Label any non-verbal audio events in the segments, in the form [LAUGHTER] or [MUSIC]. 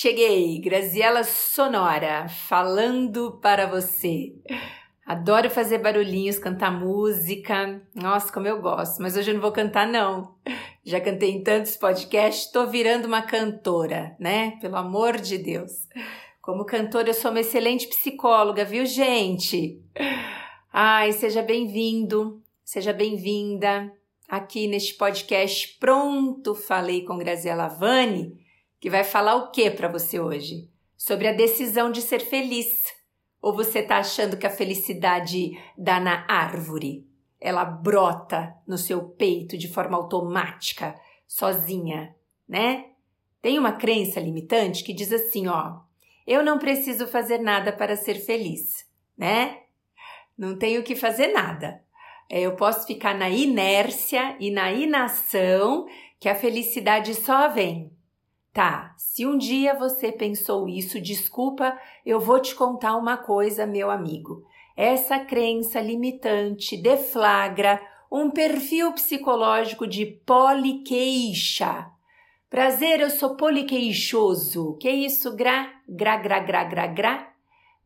Cheguei, Graziela Sonora, falando para você. Adoro fazer barulhinhos, cantar música. Nossa, como eu gosto, mas hoje eu não vou cantar, não. Já cantei em tantos podcasts, tô virando uma cantora, né? Pelo amor de Deus. Como cantora, eu sou uma excelente psicóloga, viu, gente? Ai, seja bem-vindo, seja bem-vinda aqui neste podcast Pronto Falei com Graziela Vani que vai falar o que para você hoje? Sobre a decisão de ser feliz. Ou você está achando que a felicidade dá na árvore? Ela brota no seu peito de forma automática, sozinha, né? Tem uma crença limitante que diz assim, ó: eu não preciso fazer nada para ser feliz, né? Não tenho que fazer nada. É, eu posso ficar na inércia e na inação que a felicidade só vem. Tá, se um dia você pensou isso, desculpa, eu vou te contar uma coisa, meu amigo. Essa crença limitante deflagra um perfil psicológico de poliqueixa. Prazer, eu sou poliqueixoso. Que isso? Gra, gra, gra, gra, gra, gra.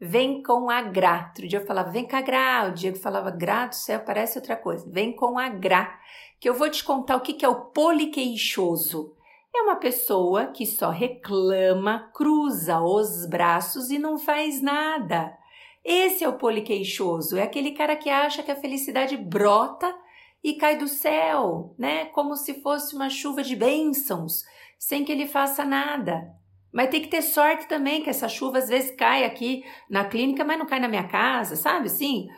Vem com a gra. Outro dia eu falava, vem com a gra. O Diego falava, gra do céu, parece outra coisa. Vem com a gra. Que eu vou te contar o que é o poliqueixoso é uma pessoa que só reclama, cruza os braços e não faz nada. Esse é o poliqueixoso, é aquele cara que acha que a felicidade brota e cai do céu, né? Como se fosse uma chuva de bênçãos, sem que ele faça nada. Mas tem que ter sorte também, que essa chuva às vezes cai aqui na clínica, mas não cai na minha casa, sabe? Sim,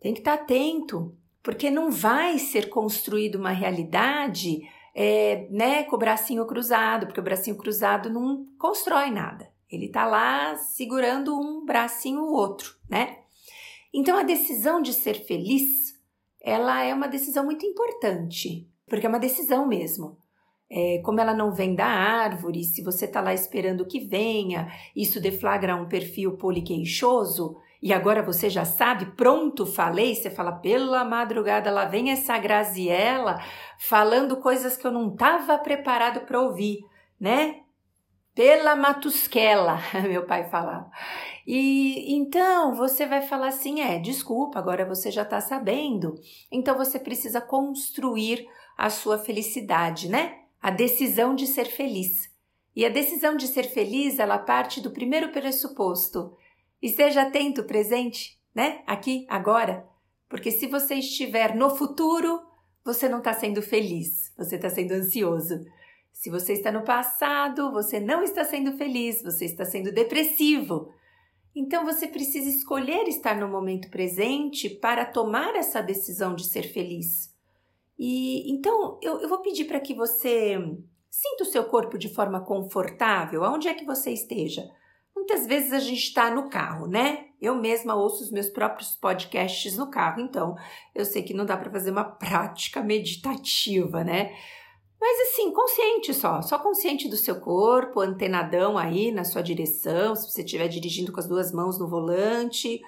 tem que estar atento, porque não vai ser construída uma realidade é, né, com o bracinho cruzado, porque o bracinho cruzado não constrói nada. Ele tá lá segurando um bracinho o outro, né? Então a decisão de ser feliz, ela é uma decisão muito importante, porque é uma decisão mesmo. É, como ela não vem da árvore, se você tá lá esperando que venha, isso deflagra um perfil poliqueixoso, e agora você já sabe, pronto, falei, você fala, pela madrugada, lá vem essa Graziella falando coisas que eu não estava preparado para ouvir, né? Pela matusquela, [LAUGHS] meu pai falava. E então você vai falar assim: é, desculpa, agora você já está sabendo. Então você precisa construir a sua felicidade, né? A decisão de ser feliz. E a decisão de ser feliz, ela parte do primeiro pressuposto Esteja atento presente, né? Aqui, agora. Porque se você estiver no futuro, você não está sendo feliz, você está sendo ansioso. Se você está no passado, você não está sendo feliz, você está sendo depressivo. Então você precisa escolher estar no momento presente para tomar essa decisão de ser feliz. E então eu, eu vou pedir para que você sinta o seu corpo de forma confortável, aonde é que você esteja. Muitas vezes a gente está no carro, né? Eu mesma ouço os meus próprios podcasts no carro, então eu sei que não dá para fazer uma prática meditativa, né? Mas assim, consciente só, só consciente do seu corpo, antenadão aí na sua direção, se você estiver dirigindo com as duas mãos no volante,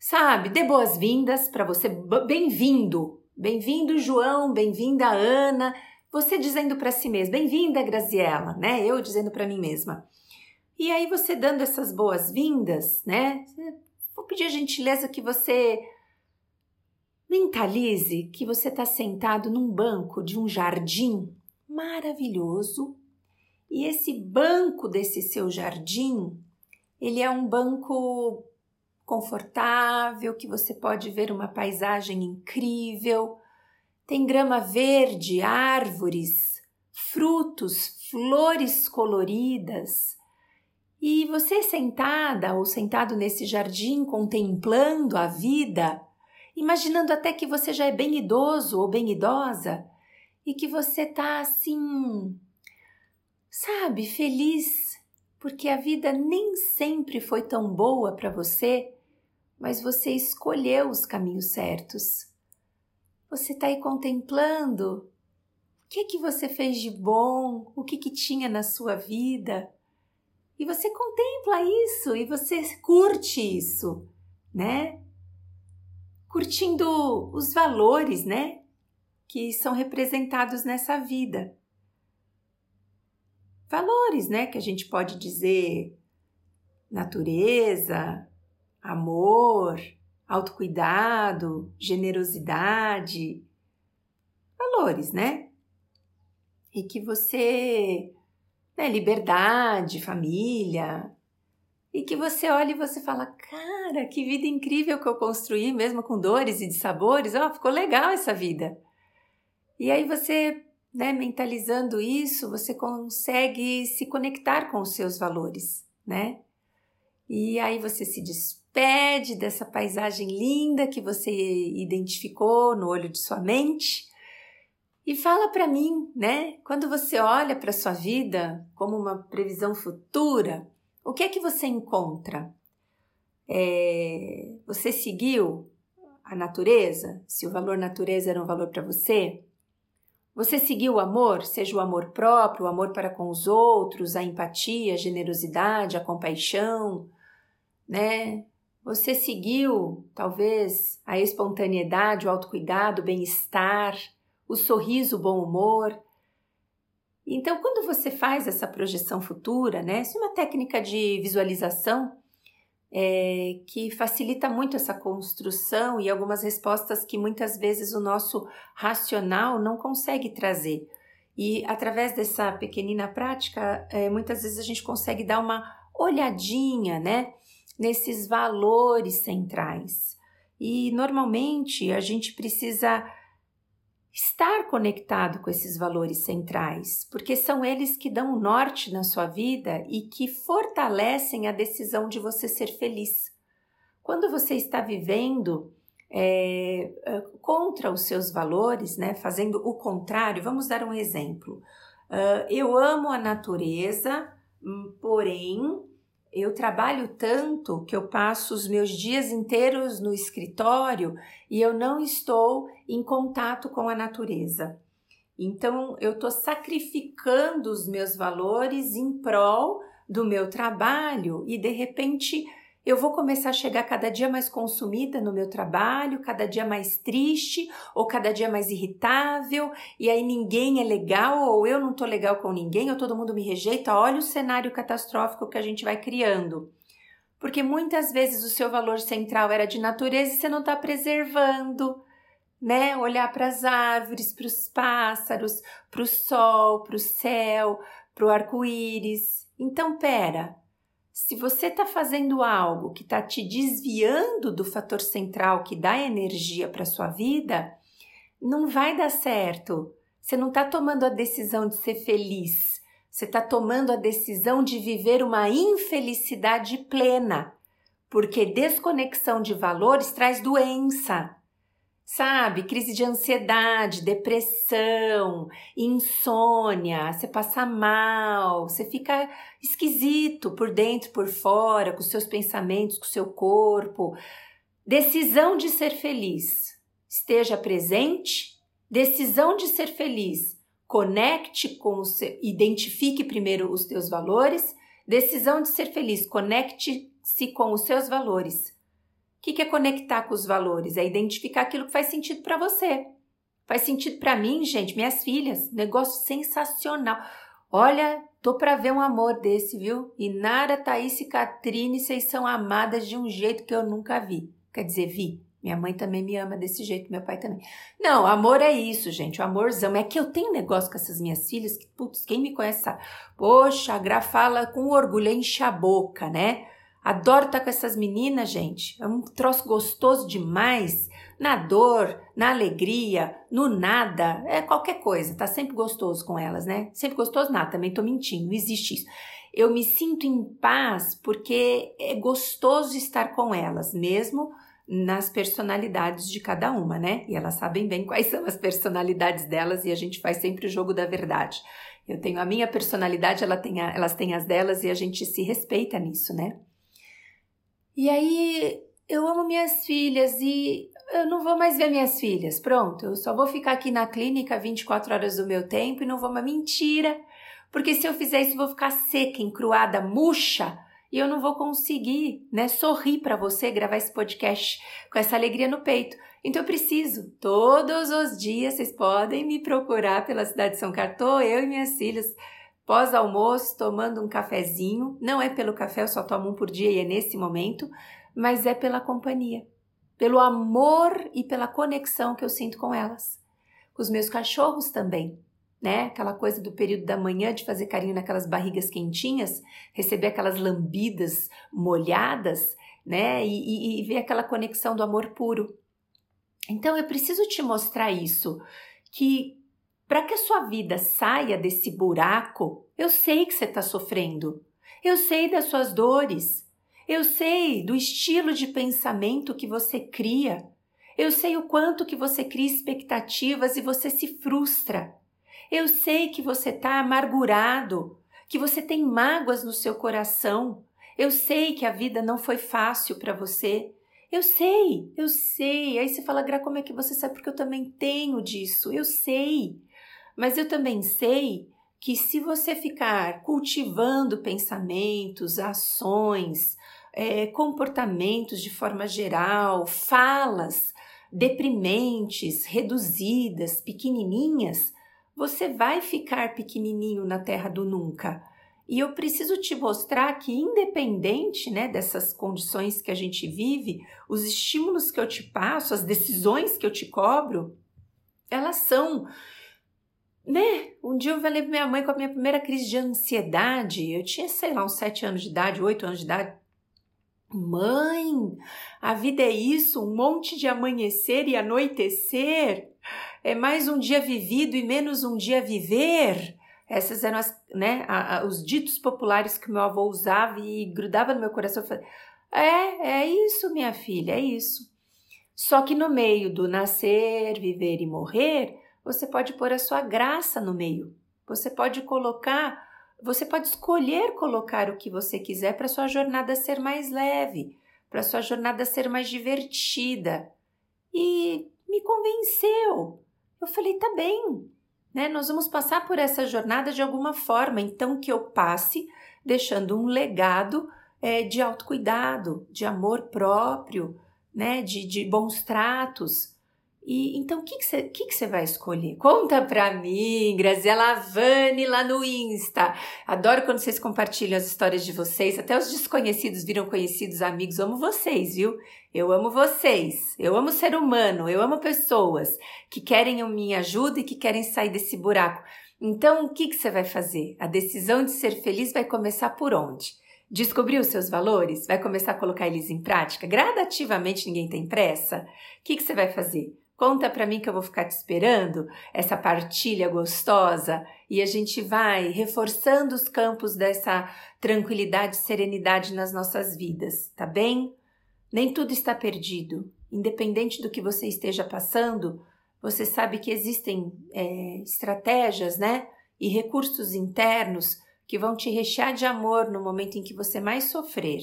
sabe? Dê boas-vindas para você, bem-vindo, bem-vindo João, bem-vinda Ana, você dizendo para si mesma, bem-vinda Graziela, né? Eu dizendo para mim mesma. E aí você dando essas boas-vindas, né? Vou pedir a gentileza que você mentalize que você está sentado num banco de um jardim maravilhoso. E esse banco desse seu jardim, ele é um banco confortável, que você pode ver uma paisagem incrível, tem grama verde, árvores, frutos, flores coloridas, e você sentada ou sentado nesse jardim contemplando a vida, imaginando até que você já é bem idoso ou bem idosa e que você tá assim, sabe, feliz, porque a vida nem sempre foi tão boa para você, mas você escolheu os caminhos certos. Você está aí contemplando o que que você fez de bom, o que que tinha na sua vida e você contempla isso e você curte isso, né? Curtindo os valores, né? Que são representados nessa vida. valores, né? Que a gente pode dizer natureza, amor, autocuidado, generosidade, valores, né? E que você, né, liberdade, família, e que você olha e você fala, cara, que vida incrível que eu construí, mesmo com dores e dissabores, oh, ficou legal essa vida. E aí você, né, mentalizando isso, você consegue se conectar com os seus valores, né? E aí você se despede dessa paisagem linda que você identificou no olho de sua mente e fala para mim, né? Quando você olha para sua vida como uma previsão futura, o que é que você encontra? É, você seguiu a natureza? Se o valor natureza era um valor para você? Você seguiu o amor, seja o amor próprio, o amor para com os outros, a empatia, a generosidade, a compaixão, né? Você seguiu, talvez, a espontaneidade, o autocuidado, o bem-estar, o sorriso, o bom humor. Então, quando você faz essa projeção futura, né? Isso é uma técnica de visualização é, que facilita muito essa construção e algumas respostas que muitas vezes o nosso racional não consegue trazer. E através dessa pequenina prática, é, muitas vezes a gente consegue dar uma olhadinha, né? nesses valores centrais. E normalmente a gente precisa estar conectado com esses valores centrais, porque são eles que dão norte na sua vida e que fortalecem a decisão de você ser feliz. Quando você está vivendo é, contra os seus valores, né, fazendo o contrário, vamos dar um exemplo. Uh, eu amo a natureza, hum, porém eu trabalho tanto que eu passo os meus dias inteiros no escritório e eu não estou em contato com a natureza. Então, eu estou sacrificando os meus valores em prol do meu trabalho e de repente eu vou começar a chegar cada dia mais consumida no meu trabalho, cada dia mais triste ou cada dia mais irritável, e aí ninguém é legal ou eu não tô legal com ninguém, ou todo mundo me rejeita. Olha o cenário catastrófico que a gente vai criando. Porque muitas vezes o seu valor central era de natureza e você não está preservando, né? Olhar para as árvores, para os pássaros, para o sol, para o céu, para o arco-íris. Então, pera, se você está fazendo algo que está te desviando do fator central que dá energia para sua vida, não vai dar certo. Você não está tomando a decisão de ser feliz. Você está tomando a decisão de viver uma infelicidade plena, porque desconexão de valores traz doença sabe? Crise de ansiedade, depressão, insônia, você passa mal, você fica esquisito por dentro, por fora, com seus pensamentos, com seu corpo. Decisão de ser feliz. Esteja presente. Decisão de ser feliz. Conecte com o seu, identifique primeiro os teus valores. Decisão de ser feliz. Conecte-se com os seus valores que, que é conectar com os valores? É identificar aquilo que faz sentido para você. Faz sentido para mim, gente, minhas filhas. Negócio sensacional. Olha, tô para ver um amor desse, viu? Inara, Thaís e Catrine, vocês são amadas de um jeito que eu nunca vi. Quer dizer, vi. Minha mãe também me ama desse jeito, meu pai também. Não, amor é isso, gente, o amorzão. É que eu tenho negócio com essas minhas filhas que, putz, quem me conhece sabe. Poxa, a Gra fala com orgulho, enche a boca, né? Adoro estar com essas meninas, gente. É um troço gostoso demais. Na dor, na alegria, no nada, é qualquer coisa. Tá sempre gostoso com elas, né? Sempre gostoso nada, também tô mentindo, não existe isso. Eu me sinto em paz porque é gostoso estar com elas, mesmo nas personalidades de cada uma, né? E elas sabem bem quais são as personalidades delas e a gente faz sempre o jogo da verdade. Eu tenho a minha personalidade, ela tem a, elas têm as delas e a gente se respeita nisso, né? E aí eu amo minhas filhas e eu não vou mais ver minhas filhas. Pronto, eu só vou ficar aqui na clínica 24 horas do meu tempo e não vou uma mentira. Porque se eu fizer isso, eu vou ficar seca, encruada, murcha e eu não vou conseguir, né, sorrir para você, gravar esse podcast com essa alegria no peito. Então eu preciso, todos os dias vocês podem me procurar pela cidade de São Cartô, eu e minhas filhas pós-almoço, tomando um cafezinho. Não é pelo café, eu só tomo um por dia e é nesse momento, mas é pela companhia, pelo amor e pela conexão que eu sinto com elas. Com os meus cachorros também, né? Aquela coisa do período da manhã de fazer carinho naquelas barrigas quentinhas, receber aquelas lambidas molhadas, né? E, e, e ver aquela conexão do amor puro. Então eu preciso te mostrar isso, que para que a sua vida saia desse buraco, eu sei que você está sofrendo, eu sei das suas dores, eu sei do estilo de pensamento que você cria, eu sei o quanto que você cria expectativas e você se frustra. Eu sei que você está amargurado, que você tem mágoas no seu coração. Eu sei que a vida não foi fácil para você. Eu sei, eu sei. Aí você fala, Gra, como é que você sabe? Porque eu também tenho disso. Eu sei. Mas eu também sei que se você ficar cultivando pensamentos, ações, é, comportamentos de forma geral, falas deprimentes, reduzidas, pequenininhas, você vai ficar pequenininho na terra do nunca. E eu preciso te mostrar que, independente né, dessas condições que a gente vive, os estímulos que eu te passo, as decisões que eu te cobro, elas são. Né? Um dia eu falei para minha mãe com a minha primeira crise de ansiedade. Eu tinha, sei lá, uns sete anos de idade, oito anos de idade. Mãe, a vida é isso, um monte de amanhecer e anoitecer. É mais um dia vivido e menos um dia viver. Essas eram as, né, a, a, os ditos populares que meu avô usava e grudava no meu coração. É, é isso, minha filha, é isso. Só que no meio do nascer, viver e morrer, você pode pôr a sua graça no meio. Você pode colocar, você pode escolher colocar o que você quiser para sua jornada ser mais leve, para sua jornada ser mais divertida. E me convenceu. Eu falei, tá bem, né? Nós vamos passar por essa jornada de alguma forma, então que eu passe deixando um legado é, de autocuidado, de amor próprio, né? De, de bons tratos. E então o que que você que que vai escolher? Conta pra mim, Graziela Avani lá no Insta. Adoro quando vocês compartilham as histórias de vocês, até os desconhecidos viram conhecidos, amigos. Amo vocês, viu? Eu amo vocês. Eu amo ser humano, eu amo pessoas que querem a minha ajuda e que querem sair desse buraco. Então, o que que você vai fazer? A decisão de ser feliz vai começar por onde? Descobriu os seus valores? Vai começar a colocar eles em prática? Gradativamente, ninguém tem pressa? O que, que você vai fazer? Conta para mim que eu vou ficar te esperando, essa partilha gostosa, e a gente vai reforçando os campos dessa tranquilidade e serenidade nas nossas vidas, tá bem? Nem tudo está perdido. Independente do que você esteja passando, você sabe que existem é, estratégias, né? E recursos internos que vão te rechear de amor no momento em que você mais sofrer.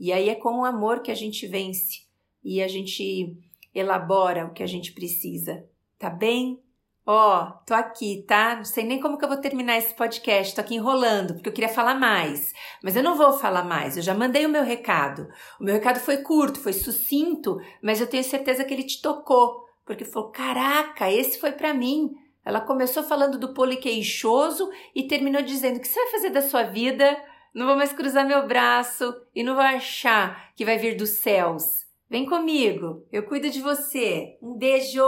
E aí é com o amor que a gente vence e a gente elabora o que a gente precisa, tá bem? Ó, oh, tô aqui, tá? Não sei nem como que eu vou terminar esse podcast, tô aqui enrolando, porque eu queria falar mais. Mas eu não vou falar mais, eu já mandei o meu recado. O meu recado foi curto, foi sucinto, mas eu tenho certeza que ele te tocou, porque falou: caraca, esse foi para mim. Ela começou falando do poliqueixoso e terminou dizendo: o que você vai fazer da sua vida? Não vou mais cruzar meu braço e não vou achar que vai vir dos céus. Vem comigo, eu cuido de você. Um beijo!